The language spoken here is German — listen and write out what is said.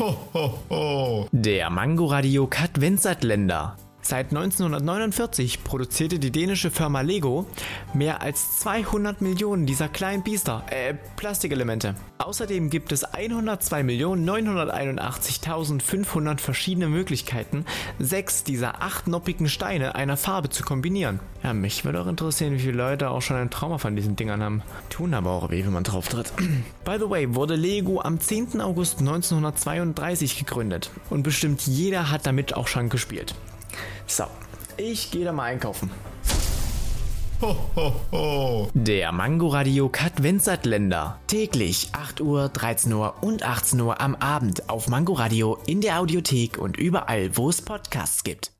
Ho, ho, ho. Der Mangoradio Adventsatländer. Seit 1949 produzierte die dänische Firma Lego mehr als 200 Millionen dieser kleinen Biester, äh, Plastikelemente. Außerdem gibt es 102.981.500 verschiedene Möglichkeiten, sechs dieser acht noppigen Steine einer Farbe zu kombinieren. Ja, mich würde auch interessieren, wie viele Leute auch schon ein Trauma von diesen Dingern haben. Tun aber auch weh, wenn man drauf tritt. By the way, wurde Lego am 10. August 1932 gegründet und bestimmt jeder hat damit auch schon gespielt. So, ich gehe da mal einkaufen. Ho, ho, ho. Der Mangoradio Katwenzatländer. Täglich 8 Uhr, 13 Uhr und 18 Uhr am Abend auf Mangoradio in der Audiothek und überall, wo es Podcasts gibt.